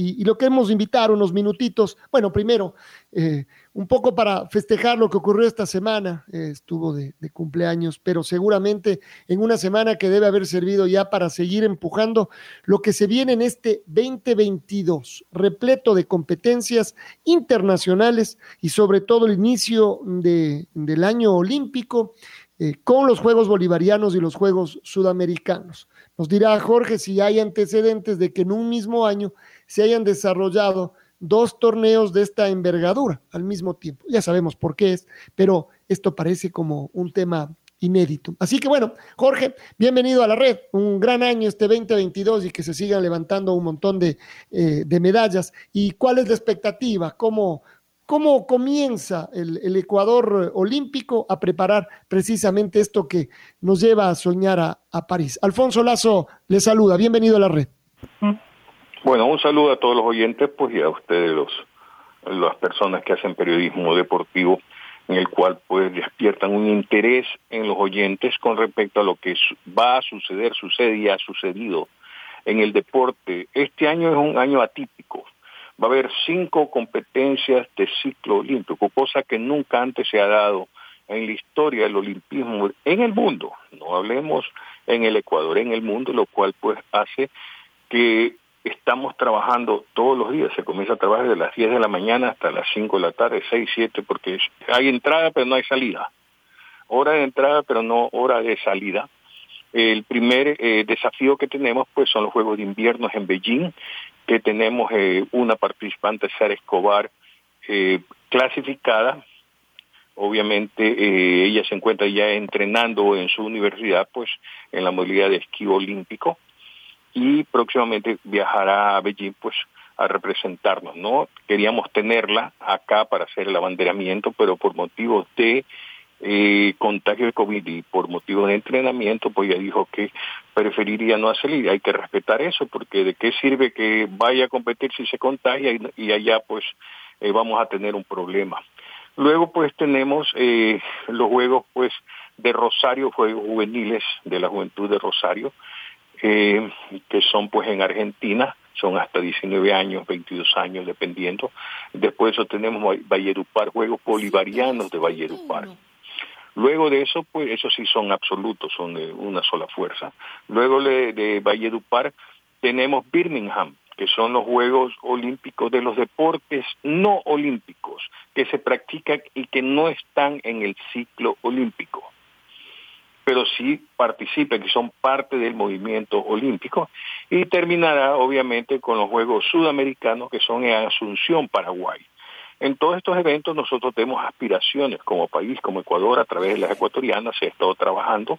y, lo queremos invitar unos minutitos. Bueno, primero, eh, un poco para festejar lo que ocurrió esta semana. Eh, estuvo de, cumpleaños, pero seguramente en una semana que debe haber servido ya para seguir empujando lo que se viene en este 2022, repleto de competencias internacionales y sobre todo el inicio del año olímpico. Eh, con los Juegos Bolivarianos y los Juegos Sudamericanos. Nos dirá Jorge si hay antecedentes de que en un mismo año se hayan desarrollado dos torneos de esta envergadura al mismo tiempo. Ya sabemos por qué es, pero esto parece como un tema inédito. Así que bueno, Jorge, bienvenido a la red. Un gran año este 2022 y que se sigan levantando un montón de, eh, medallas. ¿Y cuál es la expectativa? ¿Cómo, cómo comienza el, Ecuador olímpico a preparar precisamente esto que nos lleva a soñar a, a París? Alfonso Lazo le saluda. Bienvenido a la red. Bueno, un saludo a todos los oyentes, pues y a ustedes, los, las personas que hacen periodismo deportivo, en el cual pues despiertan un interés en los oyentes con respecto a lo que va a suceder, sucede y ha sucedido en el deporte. Este año es un año atípico. Va a haber cinco competencias de ciclo olímpico, cosa que nunca antes se ha dado en la historia del olimpismo en el mundo. No hablemos en el Ecuador, en el mundo, lo cual pues hace que estamos trabajando todos los días, se comienza a trabajar desde las 10 de la mañana hasta las 5 de la tarde, 6, 7, porque hay entrada pero no hay salida. Hora de entrada pero no hora de salida. El primer eh, desafío que tenemos pues son los Juegos de Invierno en Beijing, que tenemos eh, una participante, Sara Escobar, eh, clasificada. Obviamente ella se encuentra ya entrenando en su universidad pues en la modalidad de esquí olímpico y próximamente viajará a Beijing pues a representarnos, ¿no? Queríamos tenerla acá para hacer el abanderamiento, pero por motivos de eh, contagio de COVID y por motivos de entrenamiento, pues ya dijo que preferiría no y hay que respetar eso, porque de qué sirve que vaya a competir si se contagia y, allá pues eh, vamos a tener un problema. Luego pues tenemos eh, los juegos pues de Rosario, Juegos Juveniles de la Juventud de Rosario, eh, que son pues en Argentina, son hasta 19 años, 22 años, dependiendo. Después eso tenemos Valledupar, Juegos Bolivarianos de Valledupar. Luego de eso, pues esos sí son absolutos, son de una sola fuerza. Luego de, de Valledupar tenemos Birmingham, que son los Juegos Olímpicos de los deportes no olímpicos, que se practican y que no están en el ciclo olímpico pero sí participen, que son parte del movimiento olímpico, y terminará obviamente con los Juegos Sudamericanos que son en Asunción, Paraguay. En todos estos eventos nosotros tenemos aspiraciones como país, como Ecuador, a través de las ecuatorianas, se ha estado trabajando.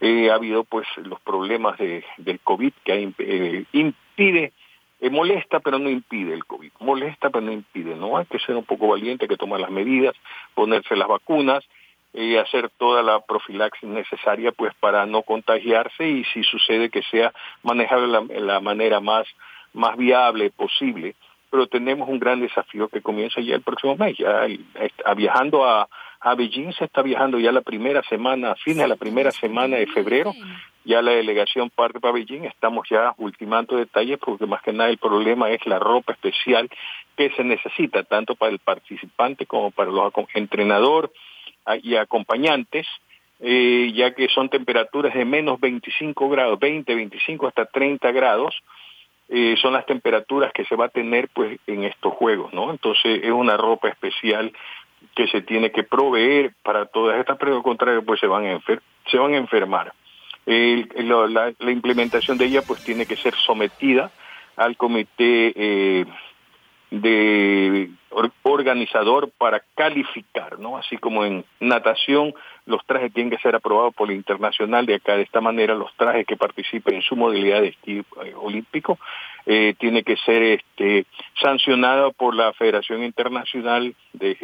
Eh, ha habido pues los problemas de, del COVID que eh, impide, eh, molesta pero no impide el COVID, molesta pero no impide, ¿no? Hay que ser un poco valiente, hay que tomar las medidas, ponerse las vacunas, y hacer toda la profilaxis necesaria pues para no contagiarse y si sucede que sea manejado de la, manera más, más viable posible. Pero tenemos un gran desafío que comienza ya el próximo mes. Ya viajando a, a Beijing se está viajando ya la primera semana, a fines de la primera semana de febrero. Ya la delegación parte para Beijing. Estamos ya ultimando detalles porque más que nada el problema es la ropa especial que se necesita tanto para el participante como para los entrenadores y acompañantes, eh, ya que son temperaturas de menos 25 grados, 20, 25 hasta 30 grados, eh, son las temperaturas que se va a tener pues en estos juegos, ¿no? Entonces es una ropa especial que se tiene que proveer para todas estas pruebas contrarias, pues se van a, se van a enfermar. la, implementación de ella pues tiene que ser sometida al comité eh, de organizador para calificar, ¿no? Así como en natación los trajes tienen que ser aprobados por el internacional de acá de esta manera los trajes que participen en su modalidad de esquí eh, olímpico eh, tiene que ser este sancionado por la Federación Internacional de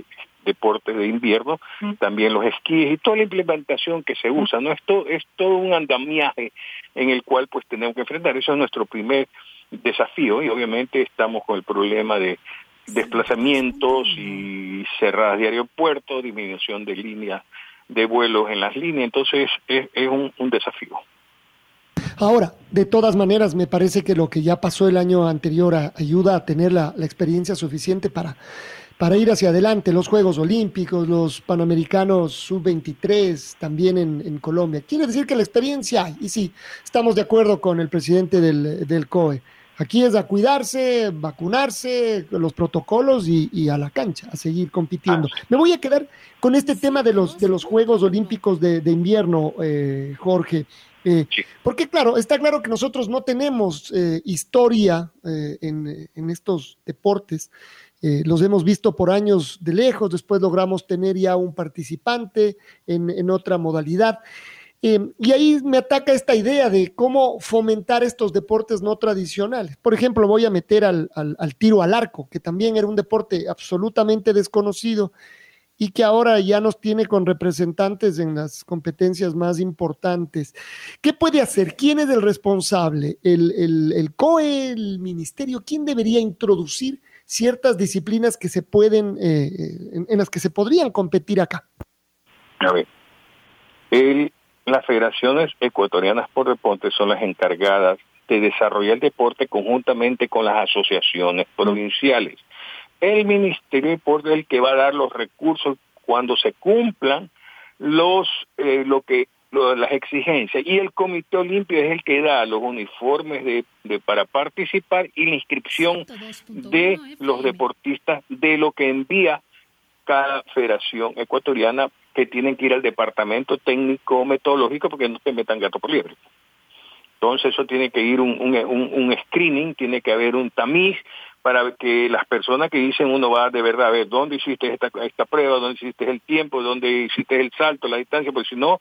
deportes de invierno, también los esquíes y toda la implementación que se usa, ¿no? Esto es todo un andamiaje en el cual pues tenemos que enfrentar. Eso es nuestro primer desafío y obviamente estamos con el problema de desplazamientos y cerradas de aeropuertos, disminución de líneas de vuelos en las líneas, entonces es, un, desafío. Ahora, de todas maneras, me parece que lo que ya pasó el año anterior ayuda a tener la, experiencia suficiente para, para ir hacia adelante. Los Juegos Olímpicos, los Panamericanos Sub-23, también en, Colombia. Quiere decir que la experiencia hay. Y sí, estamos de acuerdo con el presidente del, del COE. Aquí es a cuidarse, vacunarse, los protocolos y, a la cancha, a seguir compitiendo. Ah. Me voy a quedar con este tema de los, de los Juegos Olímpicos de, invierno, eh, Jorge. Eh, porque claro, está claro que nosotros no tenemos eh, historia en, en, estos deportes. los hemos visto por años de lejos, después logramos tener ya un participante en, en otra modalidad. Em, y ahí me ataca esta idea de cómo fomentar estos deportes no tradicionales. Por ejemplo, voy a meter al, tiro al arco, que también era un deporte absolutamente desconocido y que ahora ya nos tiene con representantes en las competencias más importantes. ¿Qué puede hacer? ¿Quién es el responsable? ¿El, COE, el ministerio? ¿Quién debería introducir ciertas disciplinas que se pueden, eh, en, en, las que se podrían competir acá? A ver, el las federaciones ecuatorianas por deporte son las encargadas de desarrollar el deporte conjuntamente con las asociaciones provinciales. El Ministerio de Deporte es el que va a dar los recursos cuando se cumplan los eh, lo que las exigencias y el Comité Olímpico es el que da los uniformes de, de para participar y la inscripción de los deportistas de lo que envía cada federación ecuatoriana que tienen que ir al departamento técnico metodológico porque no se metan gato por liebre. Entonces eso tiene que ir un, un, screening, tiene que haber un tamiz para que las personas que dicen uno va de verdad a ver dónde hiciste esta, esta prueba, dónde hiciste el tiempo, dónde hiciste el salto, la distancia, porque si no,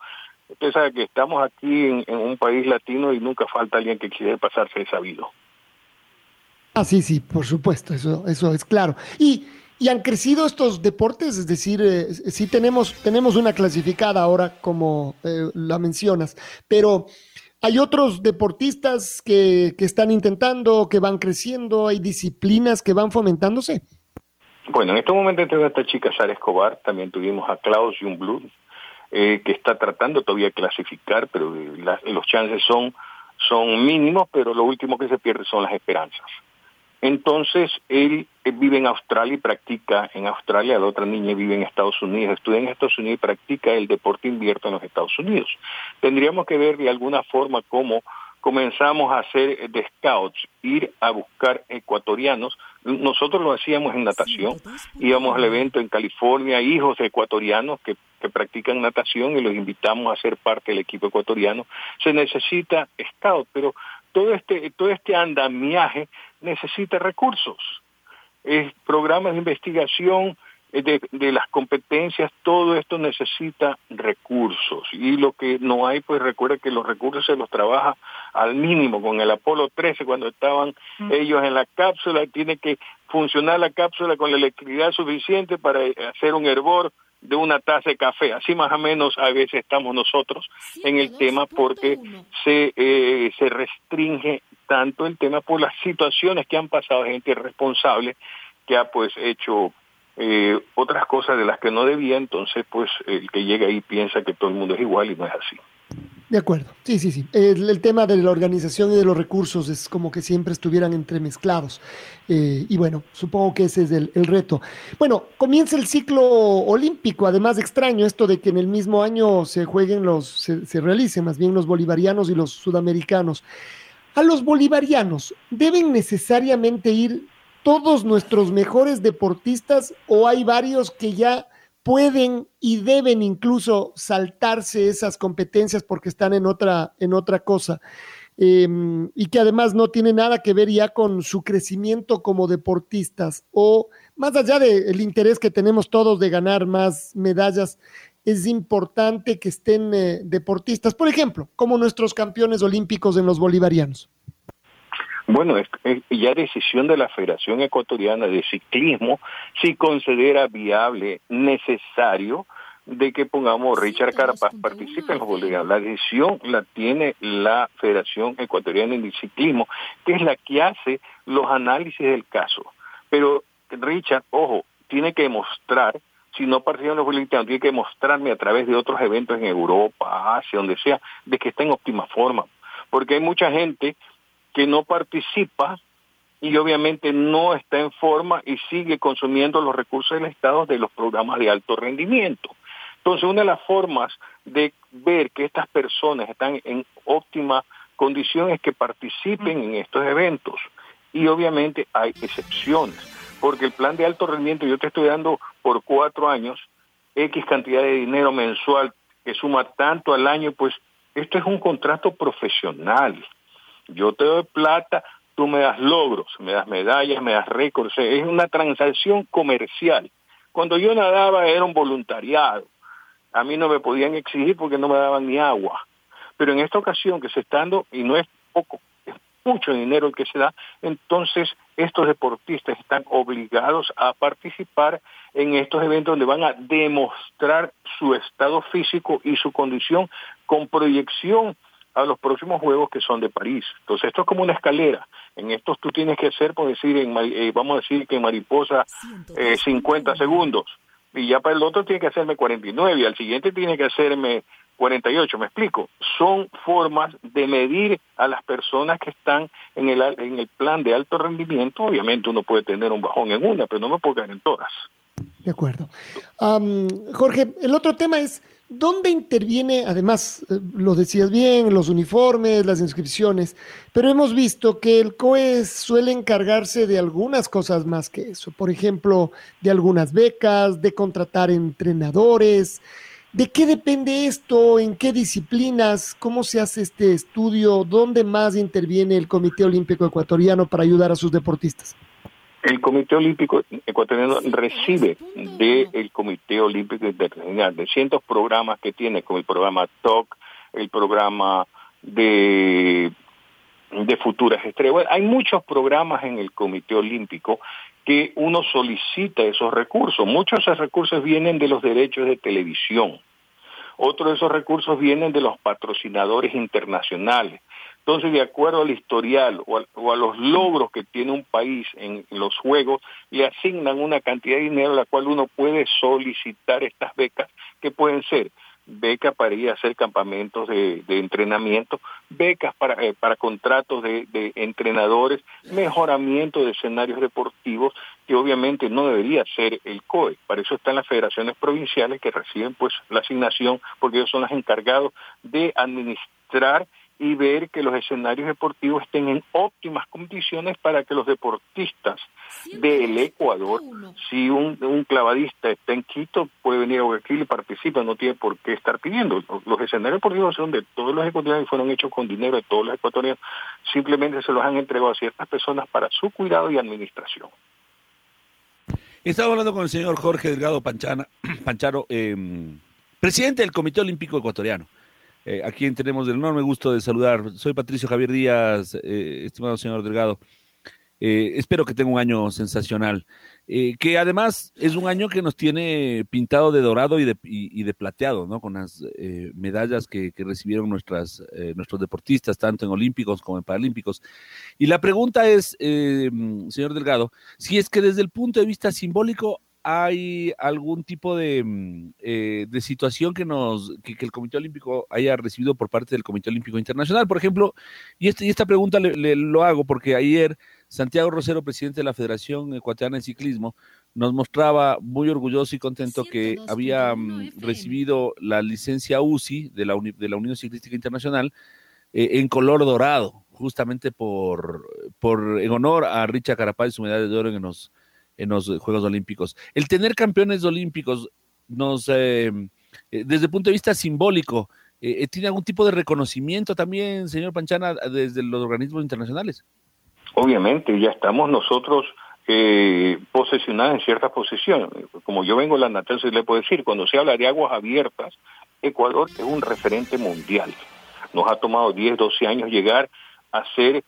usted sabe que estamos aquí en, un país latino y nunca falta alguien que quiere pasarse de sabido. Ah, sí, sí, por supuesto, eso, eso es claro. Y y han crecido estos deportes, es decir, eh, sí tenemos, tenemos una clasificada ahora, como eh, la mencionas, pero hay otros deportistas que, que, están intentando, que van creciendo, hay disciplinas que van fomentándose. Bueno, en este momento a esta chica Sara Escobar, también tuvimos a Klaus Jungblut, eh, que está tratando todavía de clasificar, pero los chances son, son mínimos, pero lo último que se pierde son las esperanzas. Entonces, él, vive en Australia y practica en Australia, la otra niña vive en Estados Unidos, estudia en Estados Unidos y practica el deporte invierto en los Estados Unidos. Tendríamos que ver de alguna forma cómo comenzamos a hacer de scouts, ir a buscar ecuatorianos. Nosotros lo hacíamos en natación, íbamos al evento en California, hijos de ecuatorianos que, que practican natación y los invitamos a ser parte del equipo ecuatoriano. Se necesita scout, pero todo este, todo este andamiaje necesita recursos. Es programas de investigación eh, de, de, las competencias, todo esto necesita recursos. Y lo que no hay, pues recuerda que los recursos se los trabaja al mínimo. Con el Apolo 13, cuando estaban mm. ellos en la cápsula, tiene que funcionar la cápsula con la electricidad suficiente para hacer un hervor de una taza de café. Así más o menos a veces estamos nosotros en el tema porque se, eh, se restringe tanto el tema por las situaciones que han pasado gente responsable que ha pues hecho eh, otras cosas de las que no debía, entonces pues el que llega ahí piensa que todo el mundo es igual y no es así. De acuerdo, sí, sí, sí. El, tema de la organización y de los recursos es como que siempre estuvieran entremezclados. Eh, y bueno, supongo que ese es el, reto. Bueno, comienza el ciclo olímpico, además extraño esto de que en el mismo año se jueguen los, se, se realicen más bien los bolivarianos y los sudamericanos. A los bolivarianos, ¿deben necesariamente ir todos nuestros mejores deportistas o hay varios que ya pueden y deben incluso saltarse esas competencias porque están en otra, en otra cosa. Em, y que además no tiene nada que ver ya con su crecimiento como deportistas o más allá del interés que tenemos todos de ganar más medallas, es importante que estén eh, deportistas, por ejemplo, como nuestros campeones olímpicos en los bolivarianos. Bueno, es, ya decisión de la Federación Ecuatoriana de Ciclismo si considera viable, necesario, de que pongamos Richard Carapaz participe en los bolivianos. La decisión la tiene la Federación Ecuatoriana de Ciclismo, que es la que hace los análisis del caso. Pero Richard, ojo, tiene que demostrar, si no participa en los bolivianos, tiene que mostrarme a través de otros eventos en Europa, Asia, donde sea, de que está en óptima forma. Porque hay mucha gente que no participa y obviamente no está en forma y sigue consumiendo los recursos del Estado de los programas de alto rendimiento. Entonces, una de las formas de ver que estas personas están en óptima condición es que participen en estos eventos. Y obviamente hay excepciones, porque el plan de alto rendimiento yo te estoy dando por cuatro años X cantidad de dinero mensual que suma tanto al año, pues esto es un contrato profesional. Yo te doy plata, tú me das logros, me das medallas, me das récords, es una transacción comercial. Cuando yo nadaba era un voluntariado a mí no me podían exigir porque no me daban ni agua. Pero en esta ocasión que se está dando, y no es poco, mucho dinero el que se da, entonces estos deportistas están obligados a participar en estos eventos donde van a demostrar su estado físico y su condición con proyección a los próximos juegos que son de París. Entonces esto es como una escalera. En estos tú tienes que hacer, por decir, en, eh, vamos a decir que en mariposa eh, 50 segundos y ya para el otro tiene que hacerme 49 y al siguiente tiene que hacerme 48, me explico. Son formas de medir a las personas que están en el, en el plan de alto rendimiento. Obviamente uno puede tener un bajón en una, pero no me puedo caer en todas. De acuerdo. Jorge, el otro tema es ¿Dónde interviene, además, eh, lo decías bien, los uniformes, las inscripciones, pero hemos visto que el COE suele encargarse de algunas cosas más que eso, por ejemplo, de algunas becas, de contratar entrenadores. ¿De qué depende esto? ¿En qué disciplinas? ¿Cómo se hace este estudio? ¿Dónde más interviene el Comité Olímpico Ecuatoriano para ayudar a sus deportistas? El Comité Olímpico Ecuatoriano recibe del Comité Olímpico Internacional de cientos programas que tiene, como el programa TOC, el programa de, de futuras estrellas. hay muchos programas en el Comité Olímpico que uno solicita esos recursos. Muchos de esos recursos vienen de los derechos de televisión. Otros de esos recursos vienen de los patrocinadores internacionales. Entonces, de acuerdo al historial o a, los logros que tiene un país en, los juegos, le asignan una cantidad de dinero a la cual uno puede solicitar estas becas, que pueden ser becas para ir a hacer campamentos de, entrenamiento, becas para, eh, para contratos de, de, entrenadores, mejoramiento de escenarios deportivos, que obviamente no debería ser el COE. Para eso están las federaciones provinciales que reciben pues la asignación, porque ellos son los encargados de administrar y ver que los escenarios deportivos estén en óptimas condiciones para que los deportistas del Ecuador, si un, clavadista está en Quito, puede venir a Guayaquil y participa, no tiene por qué estar pidiendo. Los escenarios deportivos son de todos los ecuatorianos y fueron hechos con dinero de todos los ecuatorianos, simplemente se los han entregado a ciertas personas para su cuidado y administración. Estaba hablando con el señor Jorge Delgado Panchana, Pancharo, em, presidente del Comité Olímpico Ecuatoriano eh, a quien tenemos el enorme gusto de saludar. Soy Patricio Javier Díaz, eh, estimado señor Delgado. Eh, espero que tenga un año sensacional, eh, que además es un año que nos tiene pintado de dorado y de, y, de plateado, ¿no? Con las medallas que, recibieron nuestros deportistas, tanto en Olímpicos como en Paralímpicos. Y la pregunta es, señor Delgado, si es que desde el punto de vista simbólico hay algún tipo de, mm, eh, de situación que nos que, el Comité Olímpico haya recibido por parte del Comité Olímpico Internacional, por ejemplo, y, este, y esta pregunta le, lo hago porque ayer Santiago Rosero, presidente de la Federación Ecuatoriana de Ciclismo, nos mostraba muy orgulloso y contento que había mm, recibido la licencia UCI de la, de la Unión Ciclística Internacional eh, en color dorado, justamente por, por en honor a Richa Carapaz y su medalla de oro en los en los Juegos Olímpicos. El tener campeones olímpicos nos, eh, desde el punto de vista simbólico, ¿tiene algún tipo de reconocimiento también, señor Panchana, desde los organismos internacionales? Obviamente, ya estamos nosotros eh, posesionadas en ciertas posiciones. Como yo vengo de la natal, se le puedo decir, cuando se habla de aguas abiertas, Ecuador es un referente mundial. Nos ha tomado 10, 12 años llegar a ser,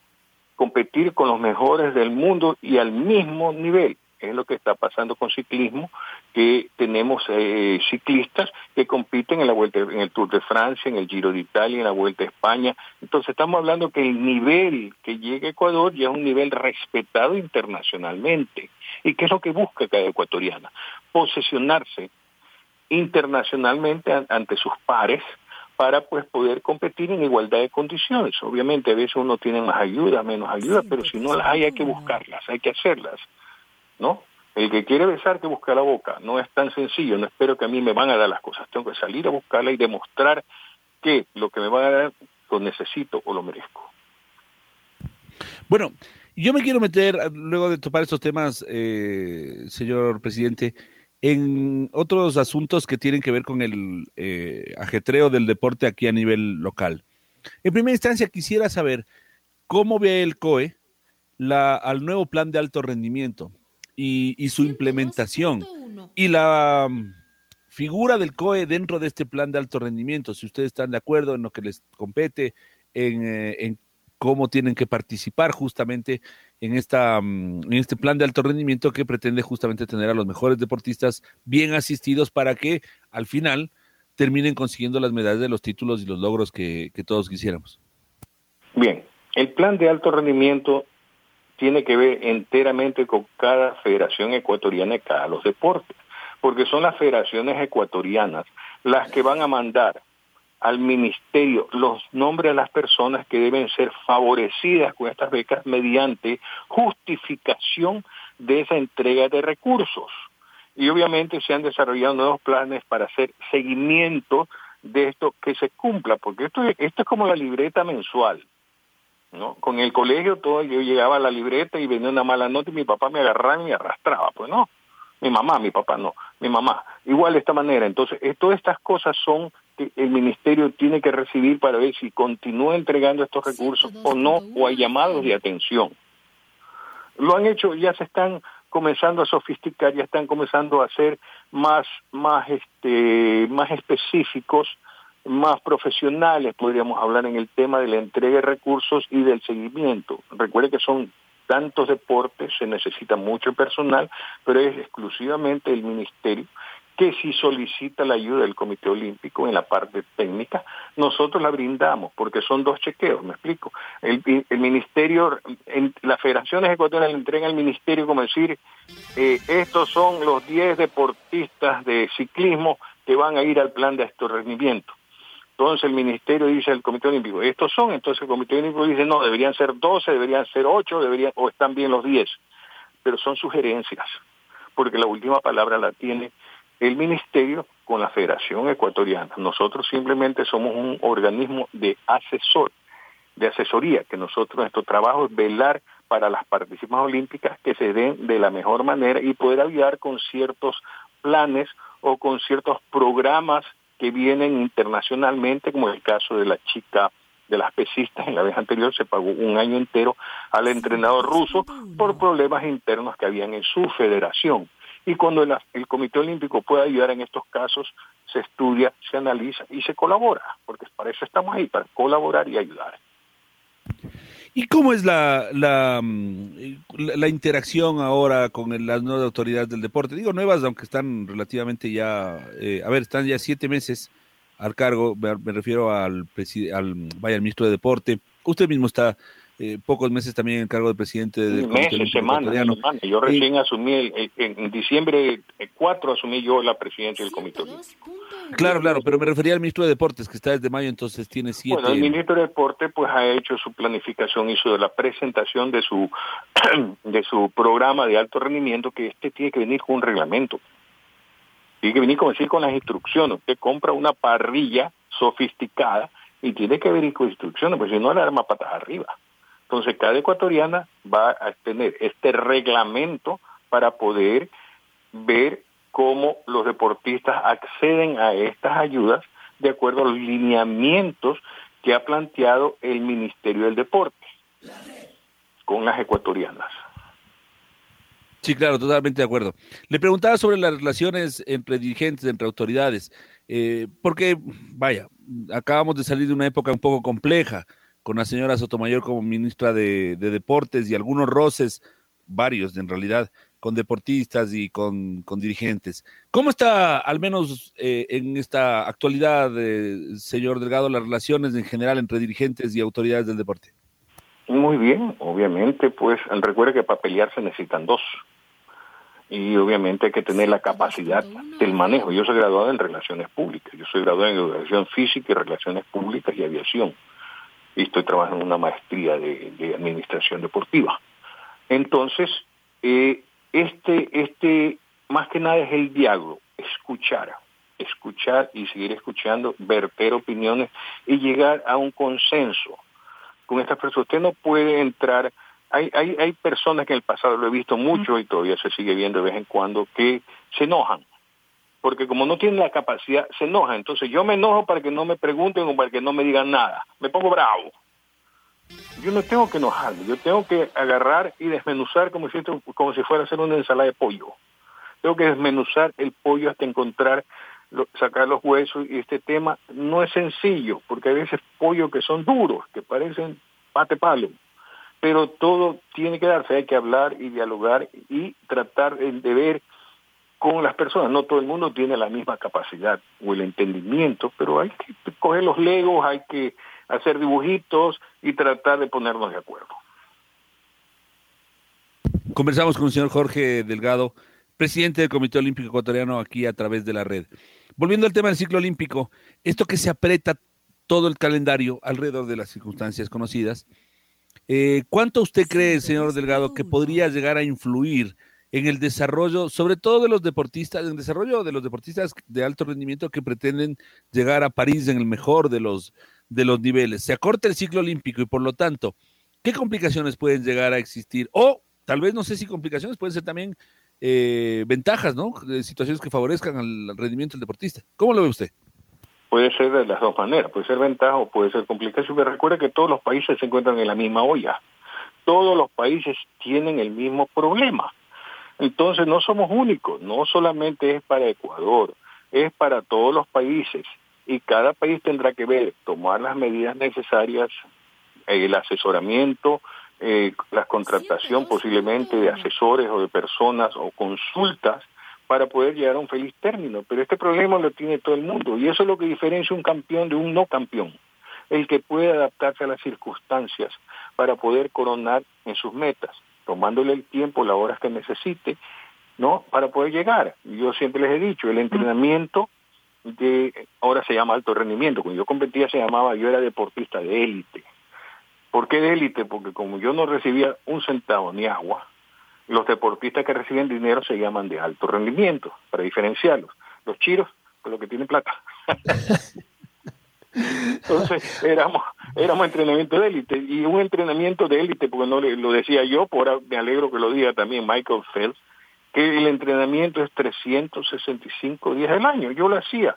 competir con los mejores del mundo y al mismo nivel es lo que está pasando con ciclismo, que tenemos eh, ciclistas que compiten en la vuelta, en el Tour de Francia, en el Giro de Italia, en la Vuelta a España. Entonces estamos hablando que el nivel que llega a Ecuador ya es un nivel respetado internacionalmente. ¿Y qué es lo que busca cada ecuatoriana? Posesionarse internacionalmente ante sus pares para pues poder competir en igualdad de condiciones. Obviamente a veces uno tiene más ayuda, menos ayuda, pero si no las hay hay que buscarlas, hay que hacerlas. ¿No? El que quiere besar que busca la boca. No es tan sencillo, no espero que a mí me van a dar las cosas. Tengo que salir a buscarla y demostrar que lo que me van a dar lo necesito o lo merezco. Bueno, yo me quiero meter, luego de topar estos temas, eh, señor presidente, en otros asuntos que tienen que ver con el eh, ajetreo del deporte aquí a nivel local. En primera instancia, quisiera saber cómo ve el COE la, al nuevo plan de alto rendimiento y, su implementación y la mm, figura del COE dentro de este plan de alto rendimiento, si ustedes están de acuerdo en lo que les compete, en, eh, cómo tienen que participar justamente en, esta, mm, en este plan de alto rendimiento que pretende justamente tener a los mejores deportistas bien asistidos para que al final terminen consiguiendo las medallas de los títulos y los logros que todos quisiéramos. Bien, el plan de alto rendimiento tiene que ver enteramente con cada federación ecuatoriana de cada los deportes, porque son las federaciones ecuatorianas las que van a mandar al ministerio los nombres de las personas que deben ser favorecidas con estas becas mediante justificación de esa entrega de recursos. Y obviamente se han desarrollado nuevos planes para hacer seguimiento de esto que se cumpla, porque esto, esto es como la libreta mensual. ¿No? Con el colegio todo, yo llegaba a la libreta y venía una mala nota y mi papá me agarraba y me arrastraba, pues no. Mi mamá, mi papá no, mi mamá. Igual de esta manera. Entonces, todas estas cosas son que el ministerio tiene que recibir para ver si continúa entregando estos recursos o no, o hay llamados de atención. Lo han hecho, ya se están comenzando a sofisticar, ya están comenzando a ser más, más, este, más específicos más profesionales, podríamos hablar en el tema de la entrega de recursos y del seguimiento. Recuerde que son tantos deportes, se necesita mucho personal, pero es exclusivamente el ministerio que si solicita la ayuda del Comité Olímpico en la parte técnica, nosotros la brindamos, porque son dos chequeos, me explico. El, ministerio, en, las federaciones ecuatorianas le entregan al ministerio como decir, eh, estos son los 10 deportistas de ciclismo que van a ir al plan de estornimiento. Entonces el ministerio dice al Comité Olímpico, estos son, entonces el Comité Olímpico dice, no, deberían ser 12, deberían ser 8, deberían, o están bien los 10. Pero son sugerencias, porque la última palabra la tiene el ministerio con la Federación Ecuatoriana. Nosotros simplemente somos un organismo de asesor, de asesoría, que nosotros nuestro trabajo es velar para las participaciones olímpicas que se den de la mejor manera y poder ayudar con ciertos planes o con ciertos programas que vienen internacionalmente, como el caso de la chica de las pesistas, en la vez anterior se pagó un año entero al entrenador ruso por problemas internos que habían en su federación. Y cuando el, el Comité Olímpico puede ayudar en estos casos, se estudia, se analiza y se colabora, porque para eso estamos ahí, para colaborar y ayudar. ¿Y cómo es la, la, la, interacción ahora con las nuevas autoridades del deporte? Digo nuevas, aunque están relativamente ya, eh, a ver, están ya siete meses al cargo, me, refiero al, al, vaya, al ministro de Deporte. Usted mismo está eh, pocos meses también en cargo de presidente del meses, semanas, Yo recién asumí, en diciembre 4 asumí yo la presidencia del Comité Olímpico. Claro, claro, pero me refería al ministro de Deportes, que está desde mayo, entonces tiene siete... Bueno, el ministro de Deportes pues ha hecho su planificación, hizo la presentación de su, de su programa de alto rendimiento, que este tiene que venir con un reglamento. Tiene que venir, como decir, con las instrucciones. Usted compra una parrilla sofisticada y tiene que venir con instrucciones, porque si no le arma patas arriba. Entonces, cada ecuatoriana va a tener este reglamento para poder ver cómo los deportistas acceden a estas ayudas de acuerdo a los lineamientos que ha planteado el Ministerio del Deporte con las ecuatorianas. Sí, claro, totalmente de acuerdo. Le preguntaba sobre las relaciones entre dirigentes, entre autoridades, eh, porque, vaya, acabamos de salir de una época un poco compleja, con la señora Sotomayor como ministra de, Deportes y algunos roces, varios en realidad, con deportistas y con, dirigentes. ¿Cómo está, al menos eh, en esta actualidad, eh, señor Delgado, las relaciones en general entre dirigentes y autoridades del deporte? Muy bien, obviamente, pues recuerde que para pelear se necesitan dos. Y obviamente hay que tener la capacidad del manejo. Yo soy graduado en Relaciones Públicas, yo soy graduado en Educación Física y Relaciones Públicas y Aviación. Y estoy trabajando en una maestría de, Administración Deportiva. Entonces, eh, este, este, más que nada es el diálogo, escuchar, escuchar y seguir escuchando, verter opiniones y llegar a un consenso con estas personas. Usted no puede entrar, hay, hay, hay personas que en el pasado lo he visto mucho y todavía se sigue viendo de vez en cuando que se enojan, porque como no tienen la capacidad, se enojan. Entonces yo me enojo para que no me pregunten o para que no me digan nada. Me pongo bravo. Yo no tengo que enojarme, yo tengo que agarrar y desmenuzar como si, como si fuera a hacer una ensalada de pollo. Tengo que desmenuzar el pollo hasta encontrar sacar los huesos y este tema no es sencillo porque hay veces pollos que son duros, que parecen pate palo, pero todo tiene que darse, hay que hablar y dialogar y tratar de ver con las personas. No todo el mundo tiene la misma capacidad o el entendimiento, pero hay que coger los legos, hay que hacer dibujitos y tratar de ponernos de acuerdo. Conversamos con el señor Jorge Delgado, presidente del Comité Olímpico Ecuatoriano, aquí a través de la red. Volviendo al tema del ciclo olímpico, esto que se aprieta todo el calendario alrededor de las circunstancias conocidas, eh, ¿cuánto usted cree, señor Delgado, que podría llegar a influir en el desarrollo, sobre todo de los deportistas, en el desarrollo de los deportistas de alto rendimiento que pretenden llegar a París en el mejor de los, de los niveles? Se acorta el ciclo olímpico y por lo tanto, ¿qué complicaciones pueden llegar a existir? O tal vez no sé si complicaciones pueden ser también eh, ventajas, ¿no? De situaciones que favorezcan al rendimiento del deportista. ¿Cómo lo ve usted? Puede ser de las dos maneras, puede ser ventaja o puede ser complicación, pero recuerda que todos los países se encuentran en la misma olla. Todos los países tienen el mismo problema. Entonces no somos únicos, no solamente es para Ecuador, es para todos los países y cada país tendrá que ver, tomar las medidas necesarias, el asesoramiento, eh, la contratación posiblemente de asesores o de personas o consultas para poder llegar a un feliz término. Pero este problema lo tiene todo el mundo y eso es lo que diferencia un campeón de un no campeón. El que puede adaptarse a las circunstancias para poder coronar en sus metas, tomándole el tiempo, las horas que necesite, ¿no? Para poder llegar. Yo siempre les he dicho, el entrenamiento de, ahora se llama alto rendimiento, cuando yo competía se llamaba, yo era deportista de élite, ¿Por qué de élite? Porque como yo no recibía un centavo ni agua, los deportistas que reciben dinero se llaman de alto rendimiento, para diferenciarlos. Los chiros, con los que tienen plata. Entonces éramos, éramos entrenamiento de élite y un entrenamiento de élite, porque no lo decía yo, por me alegro que lo diga también Michael Phelps, que el entrenamiento es 365 días al año. Yo lo hacía.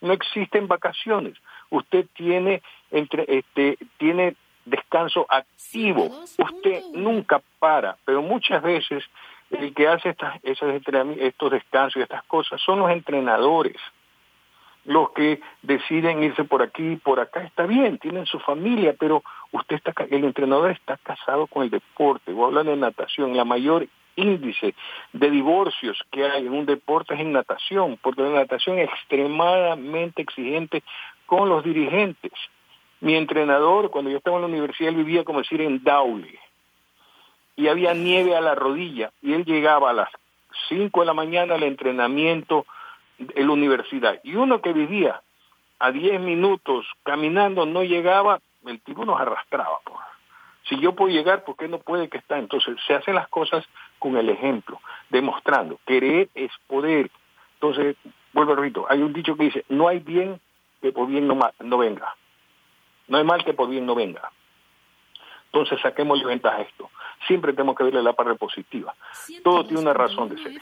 No existen vacaciones. Usted tiene entre este tiene descanso activo. Usted nunca para, pero muchas veces el que hace estas, esos estos descansos y estas cosas son los entrenadores. Los que deciden irse por aquí y por acá está bien, tienen su familia, pero usted está, el entrenador está casado con el deporte. Voy a hablar de natación, la mayor índice de divorcios que hay en un deporte es en natación, porque la natación es extremadamente exigente con los dirigentes. Mi entrenador, cuando yo estaba en la universidad, él vivía, como decir, en Daule. Y había nieve a la rodilla. Y él llegaba a las 5 de la mañana al entrenamiento en la universidad. Y uno que vivía a 10 minutos caminando no llegaba, el tipo nos arrastraba. Por. Si yo puedo llegar, ¿por qué no puede que está? Entonces se hacen las cosas con el ejemplo, demostrando. Querer es poder. Entonces, vuelvo a repito, hay un dicho que dice, no hay bien que por bien no, no venga. No hay mal que por bien no venga. Entonces saquemos ventaja a esto. Siempre tenemos que verle la parte positiva. Todo tiene una razón de ser.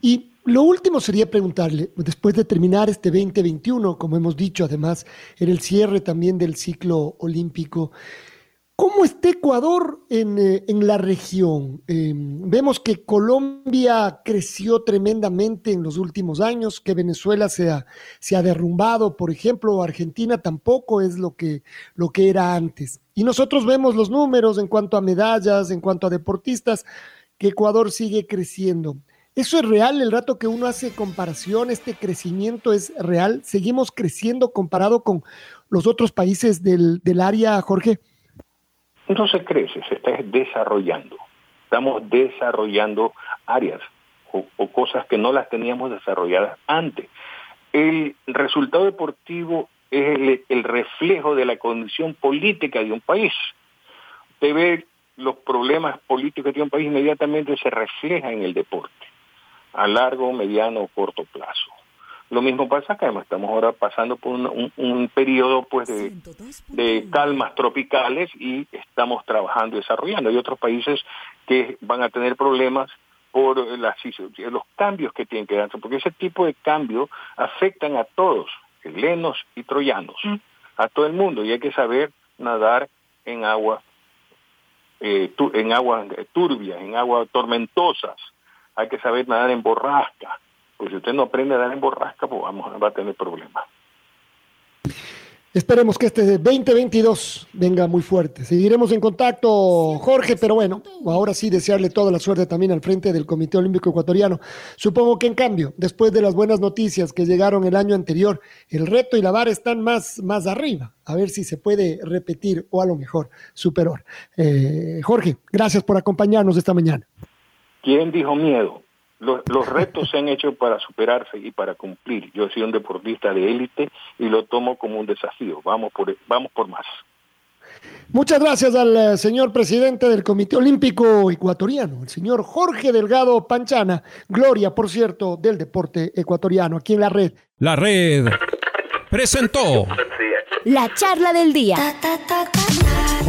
Y lo último sería preguntarle, después de terminar este 2021, como hemos dicho, además, en el cierre también del ciclo olímpico, ¿Cómo está Ecuador en, eh, en la región? Eh, vemos que Colombia creció tremendamente en los últimos años, que Venezuela se ha, se ha derrumbado, por ejemplo, Argentina tampoco es lo que, lo que era antes. Y nosotros vemos los números en cuanto a medallas, en cuanto a deportistas, que Ecuador sigue creciendo. ¿Eso es real el rato que uno hace comparación? ¿Este crecimiento es real? ¿Seguimos creciendo comparado con los otros países del, área, Jorge? no se crece, se está desarrollando. Estamos desarrollando áreas o, o, cosas que no las teníamos desarrolladas antes. El resultado deportivo es el, el, reflejo de la condición política de un país. Usted ve los problemas políticos de un país inmediatamente se refleja en el deporte, a largo, mediano o corto plazo. Lo mismo pasa acá, estamos ahora pasando por un, un, un periodo pues de, de, calmas tropicales y estamos trabajando y desarrollando. Hay otros países que van a tener problemas por las, los cambios que tienen que darse, porque ese tipo de cambios afectan a todos, helenos y troyanos, a todo el mundo, y hay que saber nadar en agua, eh, tu, en agua turbias, en agua tormentosas, hay que saber nadar en borrasca, pues si usted no aprende a dar en borrasca, pues vamos, va a tener problemas. Esperemos que este 2022 venga muy fuerte. Seguiremos en contacto, Jorge, pero bueno, ahora sí desearle toda la suerte también al frente del Comité Olímpico Ecuatoriano. Supongo que en cambio, después de las buenas noticias que llegaron el año anterior, el reto y la vara están más, más arriba. A ver si se puede repetir o a lo mejor superar. Eh, Jorge, gracias por acompañarnos esta mañana. ¿Quién dijo miedo? Los, los, retos se han hecho para superarse y para cumplir. Yo soy un deportista de élite y lo tomo como un desafío. Vamos por, vamos por más. Muchas gracias al eh, señor presidente del Comité Olímpico Ecuatoriano, el señor Jorge Delgado Panchana, gloria, por cierto, del deporte ecuatoriano, aquí en la red. La red presentó la charla del día.